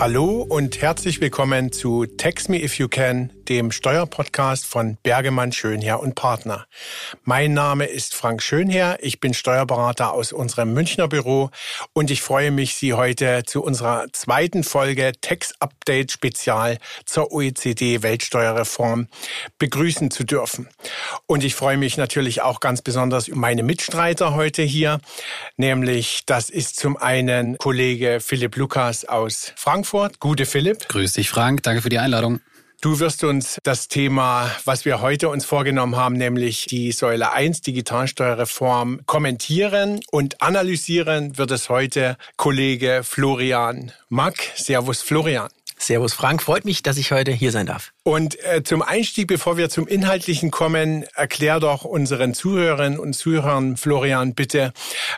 Hallo und herzlich willkommen zu Text Me If You Can, dem Steuerpodcast von Bergemann Schönherr und Partner. Mein Name ist Frank Schönherr, ich bin Steuerberater aus unserem Münchner Büro und ich freue mich, Sie heute zu unserer zweiten Folge Tax Update Spezial zur OECD Weltsteuerreform begrüßen zu dürfen. Und ich freue mich natürlich auch ganz besonders über meine Mitstreiter heute hier, nämlich das ist zum einen Kollege Philipp Lukas aus Frankfurt Frankfurt. Gute Philipp. Grüß dich, Frank. Danke für die Einladung. Du wirst uns das Thema, was wir heute uns vorgenommen haben, nämlich die Säule 1 Digitalsteuerreform kommentieren und analysieren, wird es heute Kollege Florian Mack. Servus Florian. Servus Frank, freut mich, dass ich heute hier sein darf. Und äh, zum Einstieg, bevor wir zum Inhaltlichen kommen, erklär doch unseren Zuhörerinnen und Zuhörern, Florian, bitte,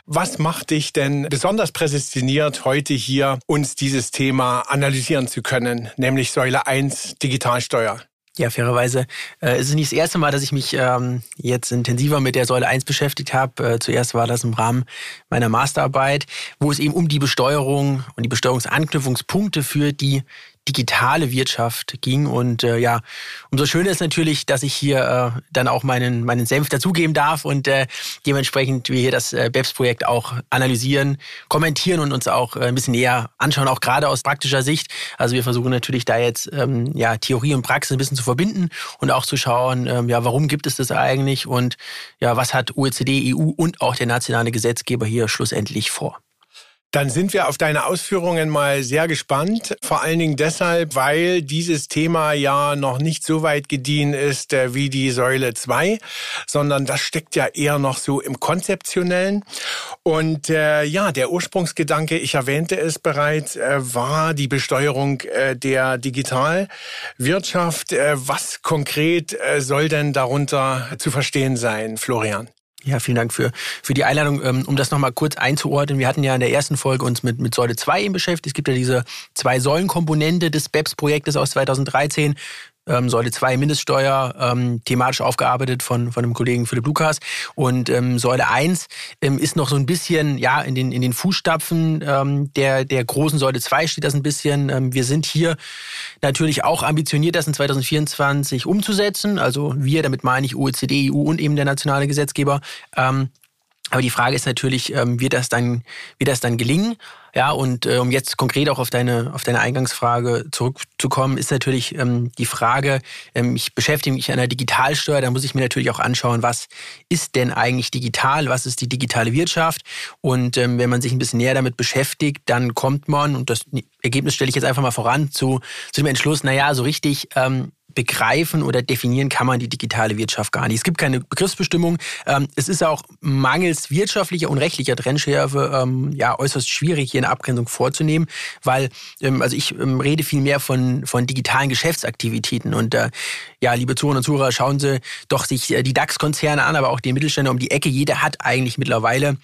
was macht dich denn besonders prädestiniert, heute hier uns dieses Thema analysieren zu können, nämlich Säule 1 Digitalsteuer? Ja, fairerweise äh, ist es nicht das erste Mal, dass ich mich ähm, jetzt intensiver mit der Säule 1 beschäftigt habe. Äh, zuerst war das im Rahmen meiner Masterarbeit, wo es eben um die Besteuerung und die Besteuerungsanknüpfungspunkte für die digitale Wirtschaft ging. Und äh, ja, umso schöner ist natürlich, dass ich hier äh, dann auch meinen, meinen Senf dazugeben darf und äh, dementsprechend wir hier das äh, BEPS-Projekt auch analysieren, kommentieren und uns auch äh, ein bisschen näher anschauen, auch gerade aus praktischer Sicht. Also wir versuchen natürlich da jetzt ähm, ja, Theorie und Praxis ein bisschen zu verbinden und auch zu schauen, ähm, ja, warum gibt es das eigentlich und ja, was hat OECD, EU und auch der nationale Gesetzgeber hier schlussendlich vor. Dann sind wir auf deine Ausführungen mal sehr gespannt. Vor allen Dingen deshalb, weil dieses Thema ja noch nicht so weit gediehen ist äh, wie die Säule 2, sondern das steckt ja eher noch so im Konzeptionellen. Und äh, ja, der Ursprungsgedanke, ich erwähnte es bereits, äh, war die Besteuerung äh, der Digitalwirtschaft. Äh, was konkret äh, soll denn darunter zu verstehen sein, Florian? Ja, vielen Dank für, für die Einladung. Ähm, um das nochmal kurz einzuordnen, wir hatten ja in der ersten Folge uns mit, mit Säule 2 eben beschäftigt. Es gibt ja diese zwei Säulenkomponente des BEPS-Projektes aus 2013 ähm, Säule 2 Mindeststeuer, ähm, thematisch aufgearbeitet von, von dem Kollegen Philipp Lukas. Und ähm, Säule 1 ähm, ist noch so ein bisschen, ja, in den, in den Fußstapfen ähm, der, der großen Säule 2 steht das ein bisschen. Ähm, wir sind hier natürlich auch ambitioniert, das in 2024 umzusetzen. Also wir, damit meine ich OECD, EU und eben der nationale Gesetzgeber. Aber die Frage ist natürlich, wird das dann, wird das dann gelingen? Ja, und äh, um jetzt konkret auch auf deine, auf deine Eingangsfrage zurückzukommen, ist natürlich ähm, die Frage, ähm, ich beschäftige mich an der Digitalsteuer, da muss ich mir natürlich auch anschauen, was ist denn eigentlich digital, was ist die digitale Wirtschaft? Und ähm, wenn man sich ein bisschen näher damit beschäftigt, dann kommt man, und das Ergebnis stelle ich jetzt einfach mal voran, zu, zu dem Entschluss, naja, so richtig ähm, begreifen oder definieren kann man die digitale Wirtschaft gar nicht. Es gibt keine Begriffsbestimmung. Ähm, es ist auch mangels wirtschaftlicher und rechtlicher Trennschärfe ähm, ja äußerst schwierig, hier eine Abgrenzung vorzunehmen, weil ähm, also ich rede viel mehr von, von digitalen Geschäftsaktivitäten und äh, ja, liebe Zuhörer und Zuhörer, schauen Sie doch sich äh, die DAX-Konzerne an, aber auch die Mittelständler um die Ecke. Jeder hat eigentlich mittlerweile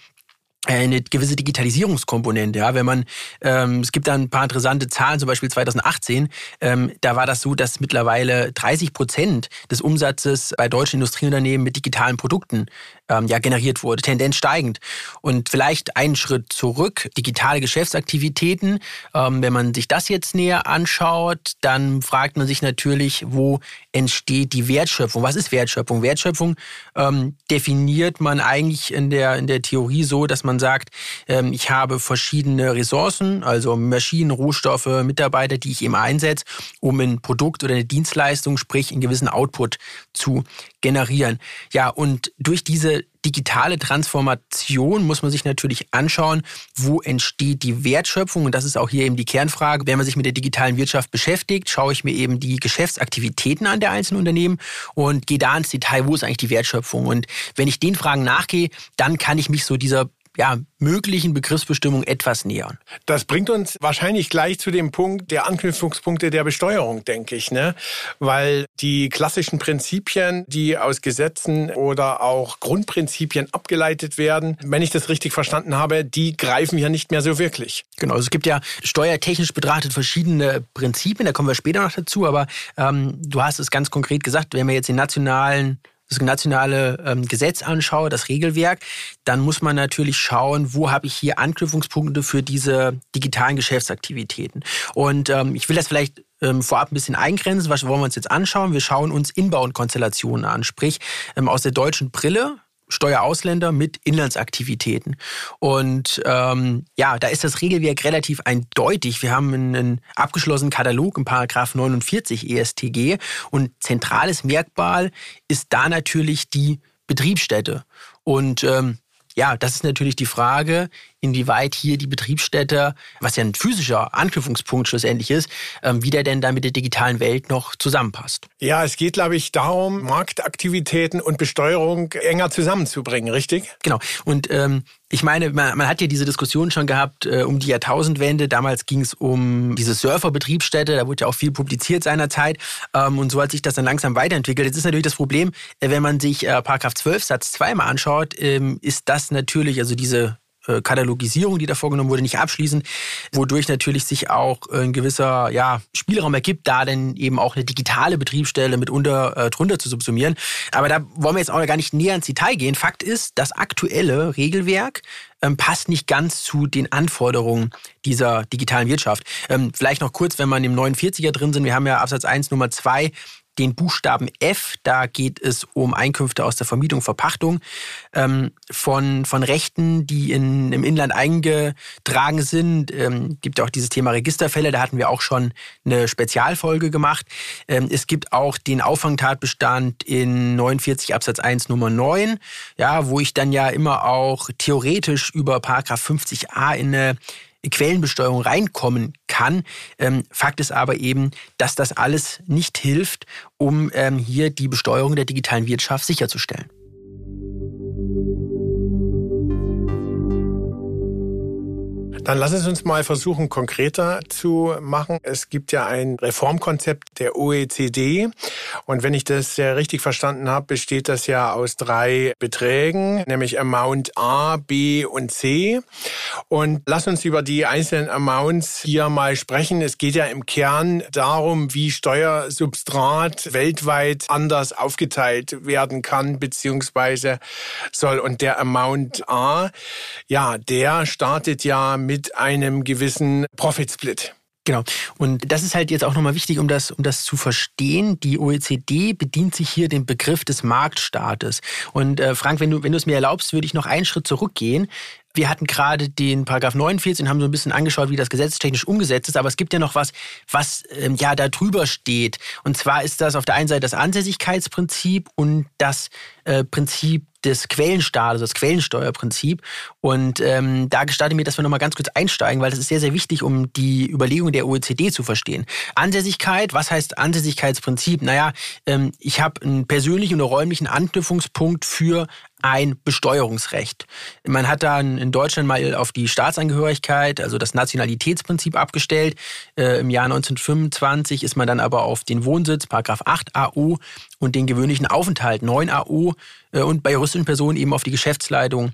eine gewisse Digitalisierungskomponente. Ja, wenn man, ähm, es gibt da ein paar interessante Zahlen, zum Beispiel 2018, ähm, da war das so, dass mittlerweile 30 Prozent des Umsatzes bei deutschen Industrieunternehmen mit digitalen Produkten ähm, ja generiert wurde, Tendenz steigend. Und vielleicht einen Schritt zurück, digitale Geschäftsaktivitäten. Ähm, wenn man sich das jetzt näher anschaut, dann fragt man sich natürlich, wo entsteht die Wertschöpfung? Was ist Wertschöpfung? Wertschöpfung ähm, definiert man eigentlich in der, in der Theorie so, dass man sagt, ähm, ich habe verschiedene Ressourcen, also Maschinen, Rohstoffe, Mitarbeiter, die ich eben einsetze, um ein Produkt oder eine Dienstleistung, sprich einen gewissen Output zu generieren. Ja, und durch diese digitale Transformation muss man sich natürlich anschauen, wo entsteht die Wertschöpfung. Und das ist auch hier eben die Kernfrage. Wenn man sich mit der digitalen Wirtschaft beschäftigt, schaue ich mir eben die Geschäftsaktivitäten an der einzelnen Unternehmen und gehe da ins Detail, wo ist eigentlich die Wertschöpfung. Und wenn ich den Fragen nachgehe, dann kann ich mich so dieser ja, möglichen Begriffsbestimmung etwas nähern. Das bringt uns wahrscheinlich gleich zu dem Punkt der Anknüpfungspunkte der Besteuerung, denke ich, ne? Weil die klassischen Prinzipien, die aus Gesetzen oder auch Grundprinzipien abgeleitet werden, wenn ich das richtig verstanden habe, die greifen ja nicht mehr so wirklich. Genau, also es gibt ja steuertechnisch betrachtet verschiedene Prinzipien, da kommen wir später noch dazu, aber ähm, du hast es ganz konkret gesagt, wenn wir jetzt den nationalen das nationale ähm, Gesetz anschaue, das Regelwerk, dann muss man natürlich schauen, wo habe ich hier Anknüpfungspunkte für diese digitalen Geschäftsaktivitäten. Und ähm, ich will das vielleicht ähm, vorab ein bisschen eingrenzen. Was wollen wir uns jetzt anschauen? Wir schauen uns Inbound-Konstellationen an, sprich ähm, aus der deutschen Brille Steuerausländer mit Inlandsaktivitäten. Und ähm, ja, da ist das Regelwerk relativ eindeutig. Wir haben einen abgeschlossenen Katalog im Paragraph 49 ESTG und zentrales Merkmal ist da natürlich die Betriebsstätte. Und ähm, ja, das ist natürlich die Frage, inwieweit hier die Betriebsstätte, was ja ein physischer Anknüpfungspunkt schlussendlich ist, ähm, wie der denn da mit der digitalen Welt noch zusammenpasst. Ja, es geht, glaube ich, darum, Marktaktivitäten und Besteuerung enger zusammenzubringen, richtig? Genau. Und ähm, ich meine, man, man, hat ja diese Diskussion schon gehabt äh, um die Jahrtausendwende. Damals ging es um diese Surferbetriebsstätte, da wurde ja auch viel publiziert seinerzeit. Ähm, und so hat sich das dann langsam weiterentwickelt. Jetzt ist natürlich das Problem, äh, wenn man sich äh, Paragraph 12 Satz 2 mal anschaut, ähm, ist das natürlich, also diese Katalogisierung, die da vorgenommen wurde, nicht abschließend, wodurch natürlich sich auch ein gewisser ja, Spielraum ergibt, da denn eben auch eine digitale Betriebsstelle mitunter äh, drunter zu subsumieren. Aber da wollen wir jetzt auch gar nicht näher ins Detail gehen. Fakt ist, das aktuelle Regelwerk ähm, passt nicht ganz zu den Anforderungen dieser digitalen Wirtschaft. Ähm, vielleicht noch kurz, wenn man im 49er drin sind, wir haben ja Absatz 1 Nummer 2 den Buchstaben F. Da geht es um Einkünfte aus der Vermietung, Verpachtung ähm, von, von Rechten, die in, im Inland eingetragen sind. Ähm, gibt ja auch dieses Thema Registerfälle. Da hatten wir auch schon eine Spezialfolge gemacht. Ähm, es gibt auch den Auffangtatbestand in 49 Absatz 1 Nummer 9, ja, wo ich dann ja immer auch theoretisch über Paragraph 50a in eine Quellenbesteuerung reinkommen kann. Ähm, Fakt ist aber eben, dass das alles nicht hilft, um ähm, hier die Besteuerung der digitalen Wirtschaft sicherzustellen. Dann lass es uns mal versuchen, konkreter zu machen. Es gibt ja ein Reformkonzept der OECD. Und wenn ich das sehr richtig verstanden habe, besteht das ja aus drei Beträgen, nämlich Amount A, B und C. Und lass uns über die einzelnen Amounts hier mal sprechen. Es geht ja im Kern darum, wie Steuersubstrat weltweit anders aufgeteilt werden kann, beziehungsweise soll. Und der Amount A, ja, der startet ja mit mit einem gewissen Profit Split. Genau. Und das ist halt jetzt auch nochmal wichtig, um das, um das zu verstehen. Die OECD bedient sich hier den Begriff des Marktstaates. Und äh, Frank, wenn du, wenn du es mir erlaubst, würde ich noch einen Schritt zurückgehen. Wir hatten gerade den Paragraph 49 und haben so ein bisschen angeschaut, wie das gesetztechnisch umgesetzt ist. Aber es gibt ja noch was, was ähm, ja da drüber steht. Und zwar ist das auf der einen Seite das Ansässigkeitsprinzip und das äh, Prinzip des Quellenstaates, das Quellensteuerprinzip. Und ähm, da gestatte mir, dass wir nochmal ganz kurz einsteigen, weil das ist sehr, sehr wichtig, um die Überlegungen der OECD zu verstehen. Ansässigkeit, was heißt Ansässigkeitsprinzip? Naja, ähm, ich habe einen persönlichen oder räumlichen Anknüpfungspunkt für ein Besteuerungsrecht. Man hat dann in Deutschland mal auf die Staatsangehörigkeit, also das Nationalitätsprinzip abgestellt. Äh, Im Jahr 1925 ist man dann aber auf den Wohnsitz, Paragraph 8 AO und den gewöhnlichen Aufenthalt 9 AO äh, und bei juristischen Personen eben auf die Geschäftsleitung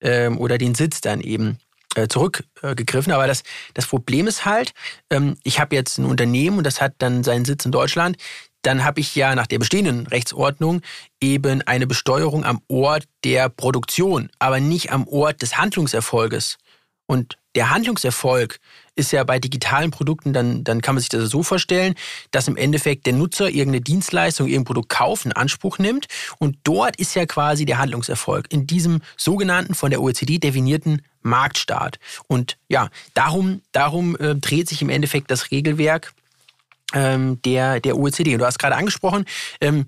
äh, oder den Sitz dann eben äh, zurückgegriffen. Aber das, das Problem ist halt, ähm, ich habe jetzt ein Unternehmen und das hat dann seinen Sitz in Deutschland dann habe ich ja nach der bestehenden Rechtsordnung eben eine Besteuerung am Ort der Produktion, aber nicht am Ort des Handlungserfolges. Und der Handlungserfolg ist ja bei digitalen Produkten, dann, dann kann man sich das so vorstellen, dass im Endeffekt der Nutzer irgendeine Dienstleistung, irgendein Produkt kauft, in Anspruch nimmt. Und dort ist ja quasi der Handlungserfolg in diesem sogenannten von der OECD definierten Marktstaat. Und ja, darum, darum äh, dreht sich im Endeffekt das Regelwerk ähm, der, der OECD. Und du hast gerade angesprochen, ähm,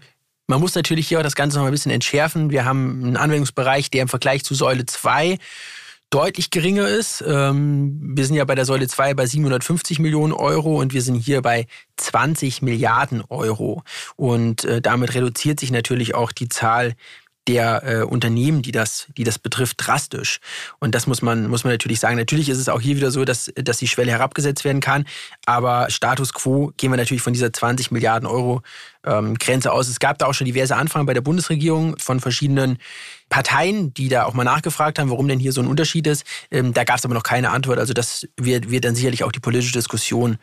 man muss natürlich hier auch das Ganze noch ein bisschen entschärfen. Wir haben einen Anwendungsbereich, der im Vergleich zu Säule 2 deutlich geringer ist. Ähm, wir sind ja bei der Säule 2 bei 750 Millionen Euro und wir sind hier bei 20 Milliarden Euro. Und äh, damit reduziert sich natürlich auch die Zahl der äh, Unternehmen, die das, die das betrifft, drastisch. Und das muss man, muss man natürlich sagen. Natürlich ist es auch hier wieder so, dass, dass die Schwelle herabgesetzt werden kann. Aber Status quo gehen wir natürlich von dieser 20 Milliarden Euro ähm, Grenze aus. Es gab da auch schon diverse Anfragen bei der Bundesregierung von verschiedenen Parteien, die da auch mal nachgefragt haben, warum denn hier so ein Unterschied ist. Ähm, da gab es aber noch keine Antwort. Also das wird, wird dann sicherlich auch die politische Diskussion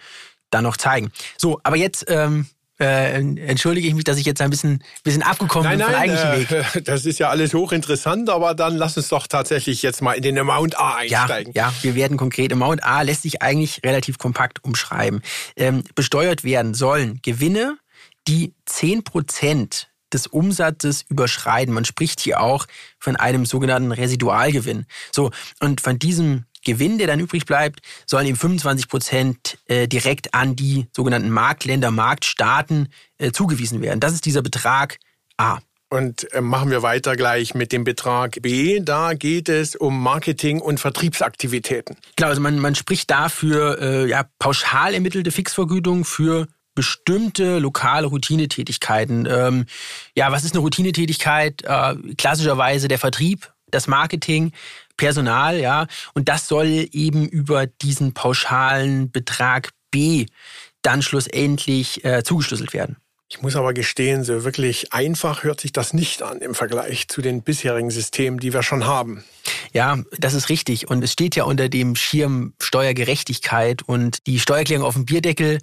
dann noch zeigen. So, aber jetzt ähm, äh, entschuldige ich mich, dass ich jetzt ein bisschen, bisschen abgekommen nein, bin vom nein, eigentlichen äh, Weg. Das ist ja alles hochinteressant, aber dann lass uns doch tatsächlich jetzt mal in den Amount A einsteigen. Ja, ja wir werden konkret. Amount A lässt sich eigentlich relativ kompakt umschreiben. Ähm, besteuert werden sollen Gewinne, die 10 Prozent des Umsatzes überschreiten. Man spricht hier auch von einem sogenannten Residualgewinn. So, und von diesem Gewinn, der dann übrig bleibt, sollen eben 25 Prozent äh, direkt an die sogenannten Marktländer, Marktstaaten äh, zugewiesen werden. Das ist dieser Betrag A. Und äh, machen wir weiter gleich mit dem Betrag B. Da geht es um Marketing- und Vertriebsaktivitäten. Genau, also man, man spricht dafür äh, ja, pauschal ermittelte Fixvergütung für bestimmte lokale Routinetätigkeiten. Ähm, ja, was ist eine Routinetätigkeit? Äh, klassischerweise der Vertrieb, das Marketing, Personal, ja. Und das soll eben über diesen pauschalen Betrag B dann schlussendlich äh, zugeschlüsselt werden. Ich muss aber gestehen, so wirklich einfach hört sich das nicht an im Vergleich zu den bisherigen Systemen, die wir schon haben. Ja, das ist richtig. Und es steht ja unter dem Schirm Steuergerechtigkeit und die Steuererklärung auf dem Bierdeckel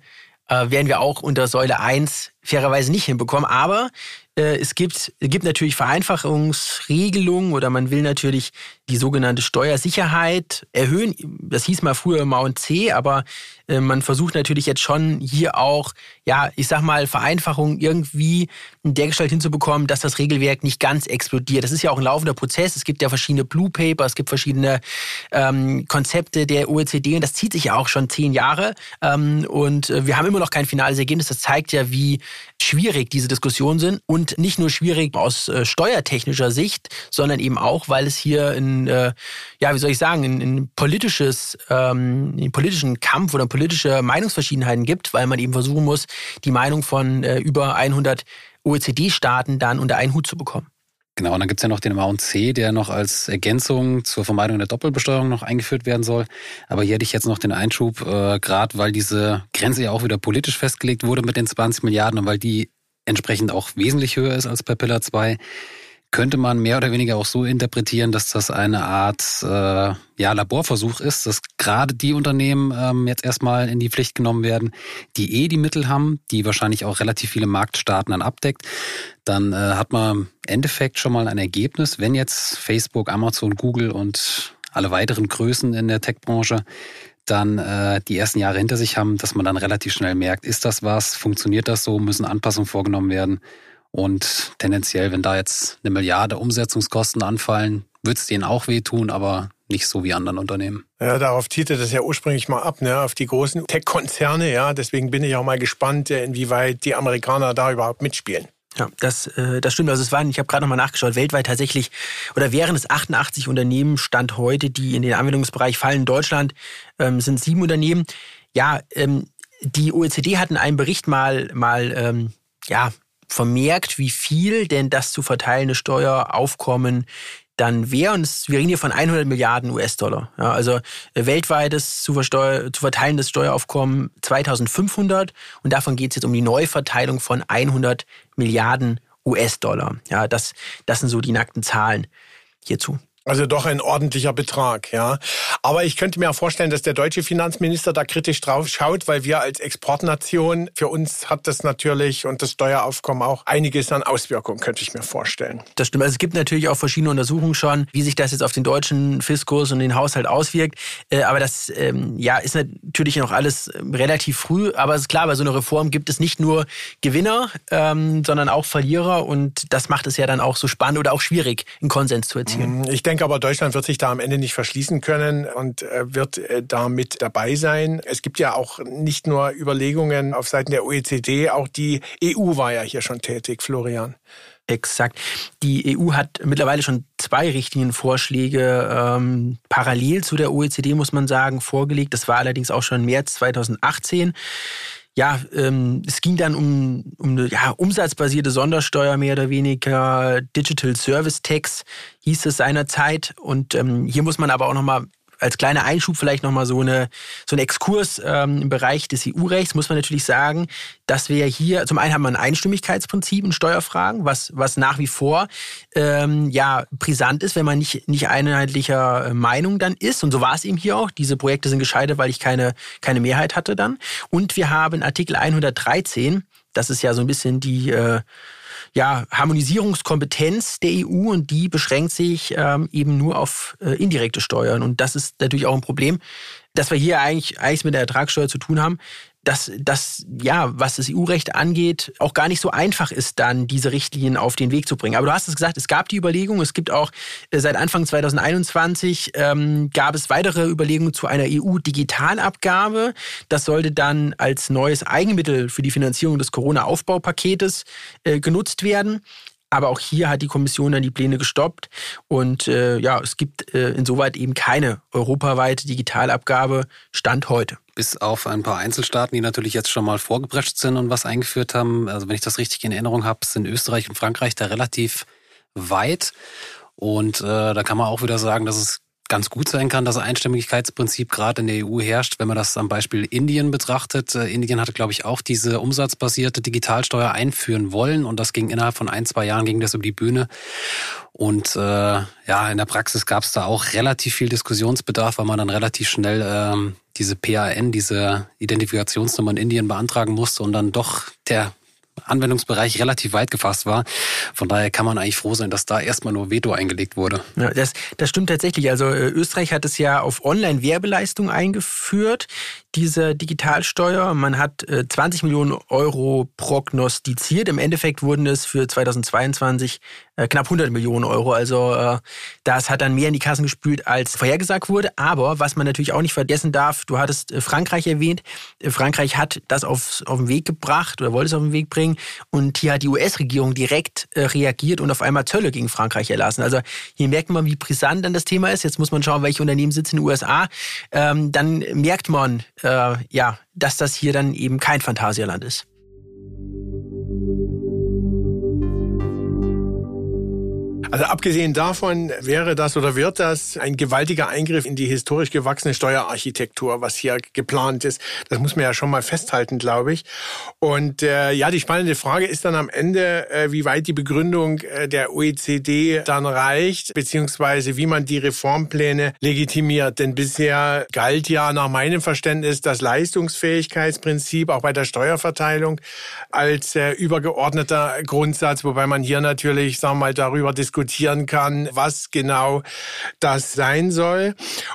äh, werden wir auch unter Säule 1 fairerweise nicht hinbekommen. Aber es gibt, gibt natürlich Vereinfachungsregelungen oder man will natürlich die sogenannte Steuersicherheit erhöhen. Das hieß mal früher Mount C, aber äh, man versucht natürlich jetzt schon hier auch, ja, ich sag mal, Vereinfachung irgendwie in der Gestalt hinzubekommen, dass das Regelwerk nicht ganz explodiert. Das ist ja auch ein laufender Prozess. Es gibt ja verschiedene Blue Paper, es gibt verschiedene ähm, Konzepte der OECD und das zieht sich ja auch schon zehn Jahre. Ähm, und äh, wir haben immer noch kein finales Ergebnis. Das zeigt ja, wie schwierig diese Diskussionen sind und nicht nur schwierig aus äh, steuertechnischer Sicht, sondern eben auch, weil es hier ein, äh, ja, wie soll ich sagen, ein, ein politisches, ähm, einen politischen Kampf oder politische Meinungsverschiedenheiten gibt, weil man eben versuchen muss, die Meinung von äh, über 100 OECD-Staaten dann unter einen Hut zu bekommen. Genau, und dann gibt's ja noch den Amount C, der noch als Ergänzung zur Vermeidung der Doppelbesteuerung noch eingeführt werden soll. Aber hier hätte ich jetzt noch den Einschub, äh, gerade weil diese Grenze ja auch wieder politisch festgelegt wurde mit den 20 Milliarden und weil die entsprechend auch wesentlich höher ist als bei Pillar 2 könnte man mehr oder weniger auch so interpretieren, dass das eine Art äh, ja, Laborversuch ist, dass gerade die Unternehmen ähm, jetzt erstmal in die Pflicht genommen werden, die eh die Mittel haben, die wahrscheinlich auch relativ viele Marktstaaten dann abdeckt. Dann äh, hat man im Endeffekt schon mal ein Ergebnis, wenn jetzt Facebook, Amazon, Google und alle weiteren Größen in der Tech-Branche dann äh, die ersten Jahre hinter sich haben, dass man dann relativ schnell merkt, ist das was, funktioniert das so, müssen Anpassungen vorgenommen werden. Und tendenziell, wenn da jetzt eine Milliarde Umsetzungskosten anfallen, wird es denen auch wehtun, aber nicht so wie anderen Unternehmen. Ja, darauf zielte das ja ursprünglich mal ab, ne, auf die großen Tech-Konzerne, ja. Deswegen bin ich auch mal gespannt, äh, inwieweit die Amerikaner da überhaupt mitspielen. Ja, das, äh, das stimmt. Also es waren, ich habe gerade nochmal nachgeschaut, weltweit tatsächlich, oder wären es 88 Unternehmen, Stand heute, die in den Anwendungsbereich fallen. In Deutschland ähm, sind sieben Unternehmen. Ja, ähm, die OECD hatten einen Bericht mal, mal ähm, ja, vermerkt, wie viel denn das zu verteilende Steueraufkommen dann wäre, und wir reden hier von 100 Milliarden US-Dollar. Ja, also äh, weltweites zu, zu verteilendes Steueraufkommen 2500 und davon geht es jetzt um die Neuverteilung von 100 Milliarden US-Dollar. Ja, das, das sind so die nackten Zahlen hierzu. Also doch ein ordentlicher Betrag, ja. Aber ich könnte mir vorstellen, dass der deutsche Finanzminister da kritisch drauf schaut, weil wir als Exportnation, für uns hat das natürlich und das Steueraufkommen auch einiges an Auswirkungen, könnte ich mir vorstellen. Das stimmt. Also es gibt natürlich auch verschiedene Untersuchungen schon, wie sich das jetzt auf den deutschen Fiskus und den Haushalt auswirkt. Äh, aber das ähm, ja, ist natürlich noch alles ähm, relativ früh. Aber es ist klar, bei so einer Reform gibt es nicht nur Gewinner, ähm, sondern auch Verlierer. Und das macht es ja dann auch so spannend oder auch schwierig, einen Konsens zu erzielen. Ich denke, denke aber, Deutschland wird sich da am Ende nicht verschließen können und äh, wird äh, da mit dabei sein. Es gibt ja auch nicht nur Überlegungen auf Seiten der OECD, auch die EU war ja hier schon tätig, Florian. Exakt. Die EU hat mittlerweile schon zwei Richtlinienvorschläge ähm, parallel zu der OECD, muss man sagen, vorgelegt. Das war allerdings auch schon im März 2018 ja, ähm, es ging dann um, um eine ja, umsatzbasierte Sondersteuer mehr oder weniger, Digital Service Tax hieß es seinerzeit. Und ähm, hier muss man aber auch nochmal als kleiner Einschub vielleicht nochmal so, eine, so ein Exkurs ähm, im Bereich des EU-Rechts, muss man natürlich sagen, dass wir hier, zum einen haben wir ein Einstimmigkeitsprinzip in Steuerfragen, was, was nach wie vor ähm, ja brisant ist, wenn man nicht, nicht einheitlicher äh, Meinung dann ist. Und so war es eben hier auch. Diese Projekte sind gescheitert, weil ich keine, keine Mehrheit hatte dann. Und wir haben Artikel 113 Das ist ja so ein bisschen die äh, ja, Harmonisierungskompetenz der EU und die beschränkt sich ähm, eben nur auf äh, indirekte Steuern. Und das ist natürlich auch ein Problem, dass wir hier eigentlich, eigentlich mit der Ertragssteuer zu tun haben dass das, ja, was das EU-Recht angeht, auch gar nicht so einfach ist, dann diese Richtlinien auf den Weg zu bringen. Aber du hast es gesagt, es gab die Überlegung, es gibt auch äh, seit Anfang 2021 ähm, gab es weitere Überlegungen zu einer EU-Digitalabgabe. Das sollte dann als neues Eigenmittel für die Finanzierung des Corona-Aufbaupaketes äh, genutzt werden. Aber auch hier hat die Kommission dann die Pläne gestoppt. Und äh, ja, es gibt äh, insoweit eben keine europaweite Digitalabgabe Stand heute. Bis auf ein paar Einzelstaaten, die natürlich jetzt schon mal vorgeprescht sind und was eingeführt haben. Also wenn ich das richtig in Erinnerung habe, sind Österreich und Frankreich da relativ weit. Und äh, da kann man auch wieder sagen, dass es ganz gut sein kann, dass Einstimmigkeitsprinzip gerade in der EU herrscht, wenn man das am Beispiel Indien betrachtet. Äh, Indien hatte, glaube ich, auch diese umsatzbasierte Digitalsteuer einführen wollen und das ging innerhalb von ein, zwei Jahren ging das über die Bühne. Und äh, ja, in der Praxis gab es da auch relativ viel Diskussionsbedarf, weil man dann relativ schnell ähm, diese PAN, diese Identifikationsnummer in Indien beantragen musste und dann doch der Anwendungsbereich relativ weit gefasst war. Von daher kann man eigentlich froh sein, dass da erstmal nur Veto eingelegt wurde. Ja, das, das stimmt tatsächlich. Also äh, Österreich hat es ja auf Online-Werbeleistung eingeführt diese Digitalsteuer. Man hat 20 äh, Millionen Euro prognostiziert. Im Endeffekt wurden es für 2022 äh, knapp 100 Millionen Euro. Also äh, das hat dann mehr in die Kassen gespült, als vorhergesagt wurde. Aber was man natürlich auch nicht vergessen darf, du hattest Frankreich erwähnt. Frankreich hat das auf, auf den Weg gebracht oder wollte es auf den Weg bringen. Und hier hat die US-Regierung direkt reagiert und auf einmal Zölle gegen Frankreich erlassen. Also hier merkt man, wie brisant dann das Thema ist. Jetzt muss man schauen, welche Unternehmen sitzen in den USA. Ähm, dann merkt man, äh, ja, dass das hier dann eben kein Phantasialand ist. Also abgesehen davon wäre das oder wird das ein gewaltiger Eingriff in die historisch gewachsene Steuerarchitektur, was hier geplant ist. Das muss man ja schon mal festhalten, glaube ich. Und äh, ja, die spannende Frage ist dann am Ende, äh, wie weit die Begründung äh, der OECD dann reicht, beziehungsweise wie man die Reformpläne legitimiert. Denn bisher galt ja nach meinem Verständnis das Leistungsfähigkeitsprinzip auch bei der Steuerverteilung als äh, übergeordneter Grundsatz, wobei man hier natürlich, sagen wir mal, darüber diskutiert, diskutieren kann, was genau das sein soll.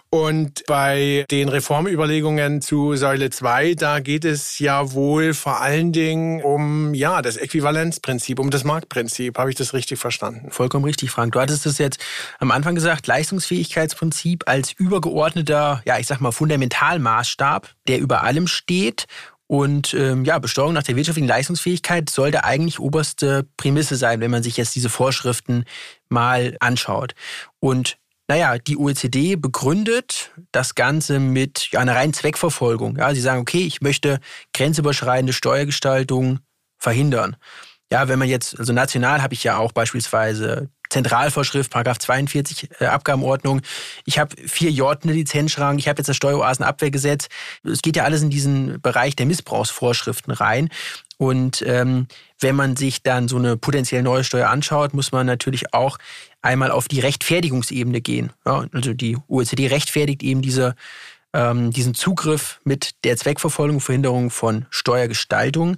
Und bei den Reformüberlegungen zu Säule 2, da geht es ja wohl vor allen Dingen um ja, das Äquivalenzprinzip, um das Marktprinzip. Habe ich das richtig verstanden? Vollkommen richtig, Frank. Du hattest es jetzt am Anfang gesagt, Leistungsfähigkeitsprinzip als übergeordneter, ja, ich sag mal, Fundamentalmaßstab, der über allem steht und ähm, ja, Besteuerung nach der wirtschaftlichen Leistungsfähigkeit sollte eigentlich oberste Prämisse sein, wenn man sich jetzt diese Vorschriften mal anschaut. Und naja, die OECD begründet das Ganze mit ja, einer reinen Zweckverfolgung. Ja, sie sagen, okay, ich möchte grenzüberschreitende Steuergestaltung verhindern. Ja, wenn man jetzt, also national habe ich ja auch beispielsweise Zentralvorschrift, Paragraph 42 äh, Abgabenordnung. Ich habe vier J eine Lizenzschrank, ich habe jetzt das Steueroasenabwehrgesetz. Es geht ja alles in diesen Bereich der Missbrauchsvorschriften rein. Und ähm, wenn man sich dann so eine potenziell neue Steuer anschaut, muss man natürlich auch einmal auf die Rechtfertigungsebene gehen. Ja, also die OECD rechtfertigt eben diese, ähm, diesen Zugriff mit der Zweckverfolgung, Verhinderung von Steuergestaltung.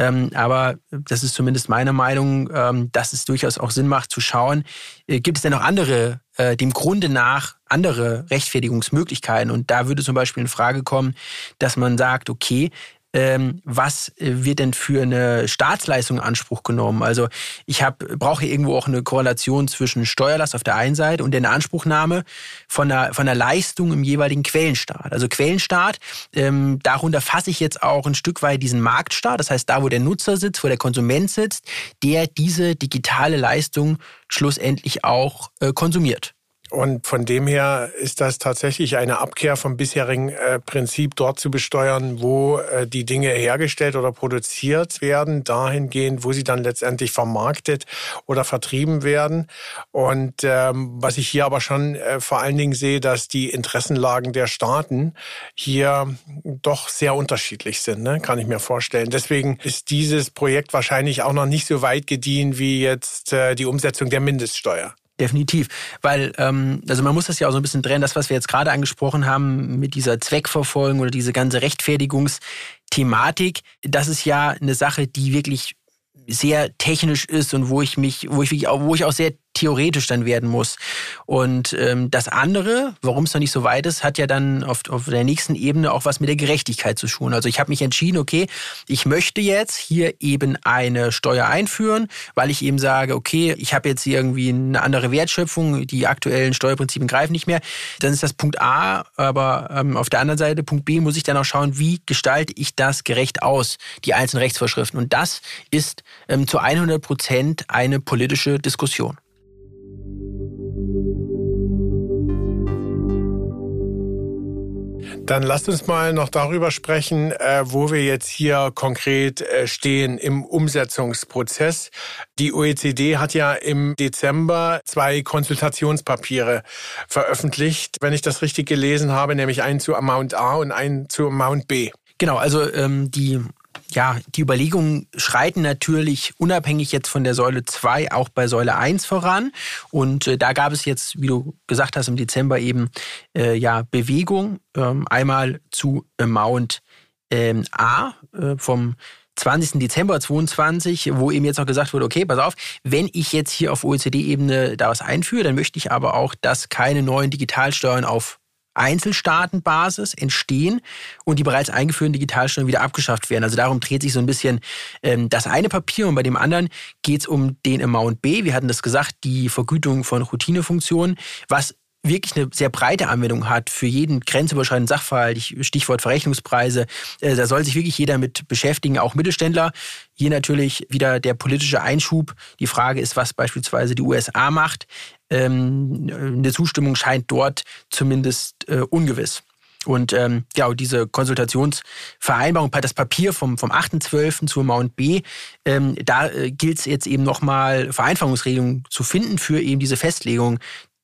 Ähm, aber das ist zumindest meine Meinung, ähm, dass es durchaus auch Sinn macht zu schauen, äh, gibt es denn noch andere, äh, dem Grunde nach andere Rechtfertigungsmöglichkeiten? Und da würde zum Beispiel in Frage kommen, dass man sagt, okay, ähm, was äh, wird denn für eine Staatsleistung in Anspruch genommen? Also ich hab, brauche irgendwo auch eine Korrelation zwischen Steuerlast auf der einen Seite und der Inanspruchnahme von der, von der Leistung im jeweiligen Quellenstaat. Also Quellenstaat, ähm, darunter fasse ich jetzt auch ein Stück weit diesen Marktstaat, das heißt da, wo der Nutzer sitzt, wo der Konsument sitzt, der diese digitale Leistung schlussendlich auch äh, konsumiert. Und von dem her ist das tatsächlich eine Abkehr vom bisherigen äh, Prinzip, dort zu besteuern, wo äh, die Dinge hergestellt oder produziert werden, dahingehend, wo sie dann letztendlich vermarktet oder vertrieben werden. Und ähm, was ich hier aber schon äh, vor allen Dingen sehe, dass die Interessenlagen der Staaten hier doch sehr unterschiedlich sind, ne? kann ich mir vorstellen. Deswegen ist dieses Projekt wahrscheinlich auch noch nicht so weit gediehen wie jetzt äh, die Umsetzung der Mindeststeuer. Definitiv, weil ähm, also man muss das ja auch so ein bisschen trennen, das, was wir jetzt gerade angesprochen haben mit dieser Zweckverfolgung oder diese ganze Rechtfertigungsthematik, Thematik. Das ist ja eine Sache, die wirklich sehr technisch ist und wo ich mich, wo ich auch, wo ich auch sehr theoretisch dann werden muss. Und ähm, das andere, warum es noch nicht so weit ist, hat ja dann auf, auf der nächsten Ebene auch was mit der Gerechtigkeit zu tun. Also ich habe mich entschieden, okay, ich möchte jetzt hier eben eine Steuer einführen, weil ich eben sage, okay, ich habe jetzt irgendwie eine andere Wertschöpfung, die aktuellen Steuerprinzipien greifen nicht mehr. Dann ist das Punkt A, aber ähm, auf der anderen Seite, Punkt B, muss ich dann auch schauen, wie gestalte ich das gerecht aus, die einzelnen Rechtsvorschriften. Und das ist ähm, zu 100 Prozent eine politische Diskussion. Dann lasst uns mal noch darüber sprechen, äh, wo wir jetzt hier konkret äh, stehen im Umsetzungsprozess. Die OECD hat ja im Dezember zwei Konsultationspapiere veröffentlicht, wenn ich das richtig gelesen habe, nämlich einen zu Amount A und einen zu Amount B. Genau, also ähm, die ja, die Überlegungen schreiten natürlich unabhängig jetzt von der Säule 2 auch bei Säule 1 voran. Und äh, da gab es jetzt, wie du gesagt hast, im Dezember eben äh, ja Bewegung. Ähm, einmal zu Amount ähm, A äh, vom 20. Dezember 22, wo eben jetzt noch gesagt wurde, okay, pass auf, wenn ich jetzt hier auf OECD-Ebene da was einführe, dann möchte ich aber auch, dass keine neuen Digitalsteuern auf Einzelstaatenbasis entstehen und die bereits eingeführten Digitalsteuern wieder abgeschafft werden. Also darum dreht sich so ein bisschen ähm, das eine Papier und bei dem anderen geht es um den Amount B. Wir hatten das gesagt, die Vergütung von Routinefunktionen, was wirklich eine sehr breite Anwendung hat für jeden grenzüberschreitenden Sachverhalt, Stichwort Verrechnungspreise, äh, da soll sich wirklich jeder mit beschäftigen, auch Mittelständler. Hier natürlich wieder der politische Einschub. Die Frage ist, was beispielsweise die USA macht. Ähm, eine Zustimmung scheint dort zumindest äh, ungewiss. Und ähm, ja, diese Konsultationsvereinbarung, das Papier vom, vom 8.12. zur Mount B, ähm, da äh, gilt es jetzt eben nochmal Vereinfachungsregelungen zu finden für eben diese Festlegung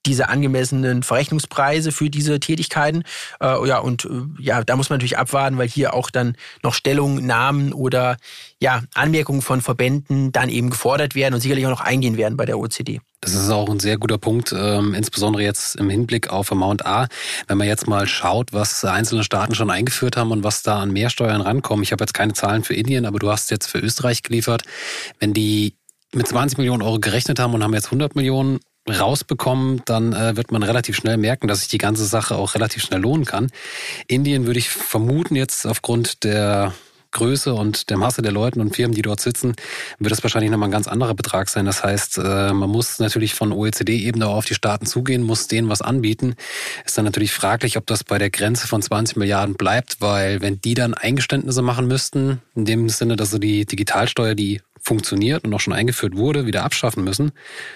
diese angemessenen Verrechnungspreise für diese Tätigkeiten. Äh, ja, und äh, ja, da muss man natürlich abwarten, weil hier auch dann noch Stellungnahmen oder ja, Anmerkungen von Verbänden dann eben gefordert werden und sicherlich auch noch eingehen werden bei der OECD. Das ist auch ein sehr guter Punkt, ähm, insbesondere jetzt im Hinblick auf Amount A. Wenn man jetzt mal schaut, was einzelne Staaten schon eingeführt haben und was da an Mehrsteuern rankommen. Ich habe jetzt keine Zahlen für Indien, aber du hast jetzt für Österreich geliefert. Wenn die mit 20 Millionen Euro gerechnet haben und haben jetzt 100 Millionen rausbekommen, dann äh, wird man relativ schnell merken, dass sich die ganze Sache auch relativ schnell lohnen kann. Indien würde ich vermuten jetzt aufgrund der Größe und der Masse der Leute und Firmen, die dort sitzen, wird das wahrscheinlich nochmal ein ganz anderer Betrag sein. Das heißt, äh, man muss natürlich von OECD-Ebene auf die Staaten zugehen, muss denen was anbieten. Ist dann natürlich fraglich, ob das bei der Grenze von 20 Milliarden bleibt, weil wenn die dann Eingeständnisse machen müssten, in dem Sinne, dass so die Digitalsteuer, die funktioniert und auch schon eingeführt wurde, wieder abschaffen müssen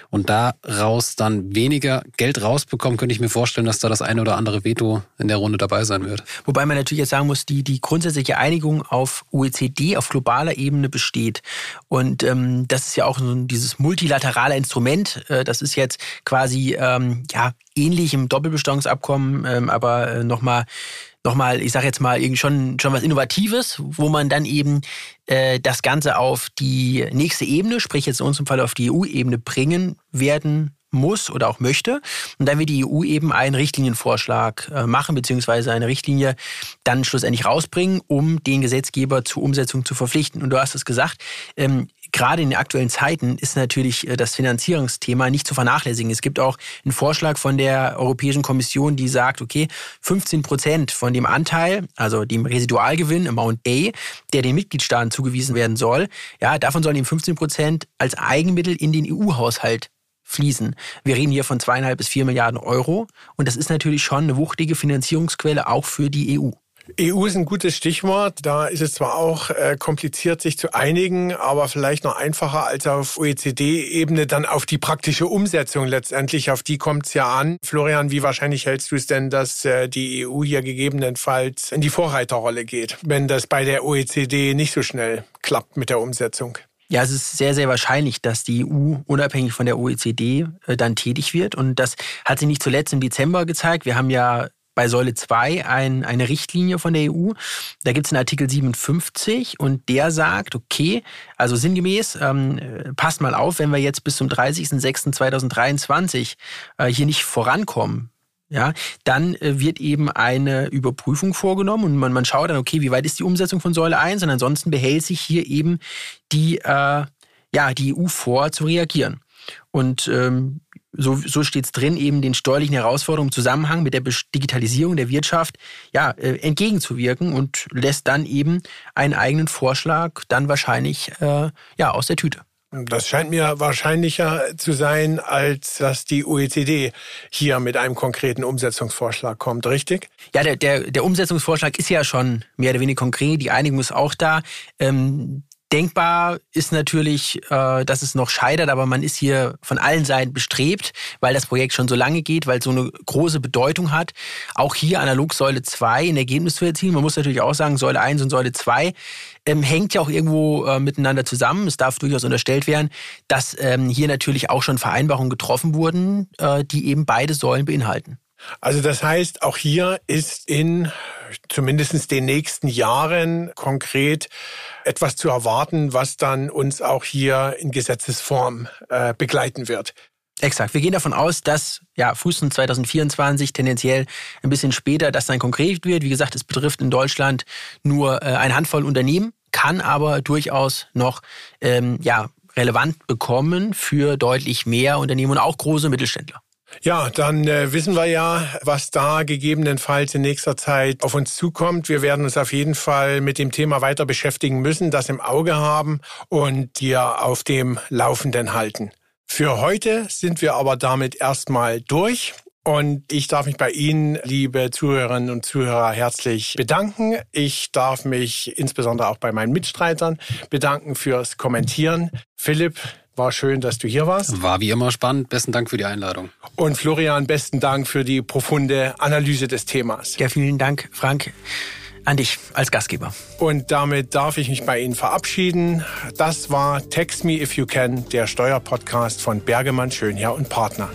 und daraus dann weniger Geld rausbekommen, könnte ich mir vorstellen, dass da das eine oder andere Veto in der Runde dabei sein wird. Wobei man natürlich jetzt sagen muss, die, die grundsätzliche Einigung auf OECD, auf globaler Ebene besteht. Und ähm, das ist ja auch so dieses multilaterale Instrument. Äh, das ist jetzt quasi ähm, ja ähnlich im Doppelbesteuerungsabkommen, ähm, aber äh, nochmal nochmal, ich sage jetzt mal, schon, schon was Innovatives, wo man dann eben äh, das Ganze auf die nächste Ebene, sprich jetzt in unserem Fall auf die EU-Ebene bringen werden muss oder auch möchte. Und dann wird die EU eben einen Richtlinienvorschlag äh, machen, beziehungsweise eine Richtlinie dann schlussendlich rausbringen, um den Gesetzgeber zur Umsetzung zu verpflichten. Und du hast es gesagt, ähm, gerade in den aktuellen Zeiten ist natürlich äh, das Finanzierungsthema nicht zu vernachlässigen. Es gibt auch einen Vorschlag von der Europäischen Kommission, die sagt, okay, 15 Prozent von dem Anteil, also dem Residualgewinn, Amount A, der den Mitgliedstaaten zugewiesen werden soll, ja, davon sollen eben 15 Prozent als Eigenmittel in den EU-Haushalt fließen. Wir reden hier von zweieinhalb bis vier Milliarden Euro und das ist natürlich schon eine wuchtige Finanzierungsquelle auch für die EU. EU ist ein gutes Stichwort. Da ist es zwar auch äh, kompliziert, sich zu einigen, aber vielleicht noch einfacher als auf OECD-Ebene dann auf die praktische Umsetzung letztendlich. Auf die kommt es ja an. Florian, wie wahrscheinlich hältst du es denn, dass äh, die EU hier gegebenenfalls in die Vorreiterrolle geht, wenn das bei der OECD nicht so schnell klappt mit der Umsetzung? Ja, es ist sehr, sehr wahrscheinlich, dass die EU unabhängig von der OECD äh, dann tätig wird. Und das hat sich nicht zuletzt im Dezember gezeigt. Wir haben ja bei Säule 2 ein, eine Richtlinie von der EU. Da gibt es einen Artikel 57 und der sagt, okay, also sinngemäß, ähm, passt mal auf, wenn wir jetzt bis zum 30.06.2023 äh, hier nicht vorankommen, ja, dann äh, wird eben eine Überprüfung vorgenommen und man, man schaut dann, okay, wie weit ist die Umsetzung von Säule 1 und ansonsten behält sich hier eben die, äh, ja, die EU vor, zu reagieren. Und ähm, so, so steht es drin, eben den steuerlichen Herausforderungen im Zusammenhang mit der Digitalisierung der Wirtschaft ja, äh, entgegenzuwirken und lässt dann eben einen eigenen Vorschlag dann wahrscheinlich äh, ja, aus der Tüte. Das scheint mir wahrscheinlicher zu sein, als dass die OECD hier mit einem konkreten Umsetzungsvorschlag kommt, richtig? Ja, der, der, der Umsetzungsvorschlag ist ja schon mehr oder weniger konkret. Die Einigung ist auch da. Ähm, Denkbar ist natürlich, äh, dass es noch scheitert, aber man ist hier von allen Seiten bestrebt, weil das Projekt schon so lange geht, weil es so eine große Bedeutung hat. Auch hier analog Säule 2 ein Ergebnis zu erzielen. Man muss natürlich auch sagen, Säule 1 und Säule 2 ähm, hängt ja auch irgendwo äh, miteinander zusammen. Es darf durchaus unterstellt werden, dass ähm, hier natürlich auch schon Vereinbarungen getroffen wurden, äh, die eben beide Säulen beinhalten. Also das heißt, auch hier ist in zumindest den nächsten Jahren konkret etwas zu erwarten, was dann uns auch hier in Gesetzesform äh, begleiten wird. Exakt. Wir gehen davon aus, dass ja frühestens 2024, tendenziell ein bisschen später, das dann konkret wird. Wie gesagt, es betrifft in Deutschland nur äh, eine Handvoll Unternehmen, kann aber durchaus noch ähm, ja, relevant bekommen für deutlich mehr Unternehmen und auch große Mittelständler. Ja, dann äh, wissen wir ja, was da gegebenenfalls in nächster Zeit auf uns zukommt. Wir werden uns auf jeden Fall mit dem Thema weiter beschäftigen müssen, das im Auge haben und dir auf dem Laufenden halten. Für heute sind wir aber damit erstmal durch. Und ich darf mich bei Ihnen, liebe Zuhörerinnen und Zuhörer, herzlich bedanken. Ich darf mich insbesondere auch bei meinen Mitstreitern bedanken fürs Kommentieren. Philipp, war schön, dass du hier warst. War wie immer spannend. Besten Dank für die Einladung. Und Florian, besten Dank für die profunde Analyse des Themas. Ja, vielen Dank, Frank. An dich als Gastgeber. Und damit darf ich mich bei Ihnen verabschieden. Das war Text Me If You Can, der Steuerpodcast von Bergemann Schönherr und Partner.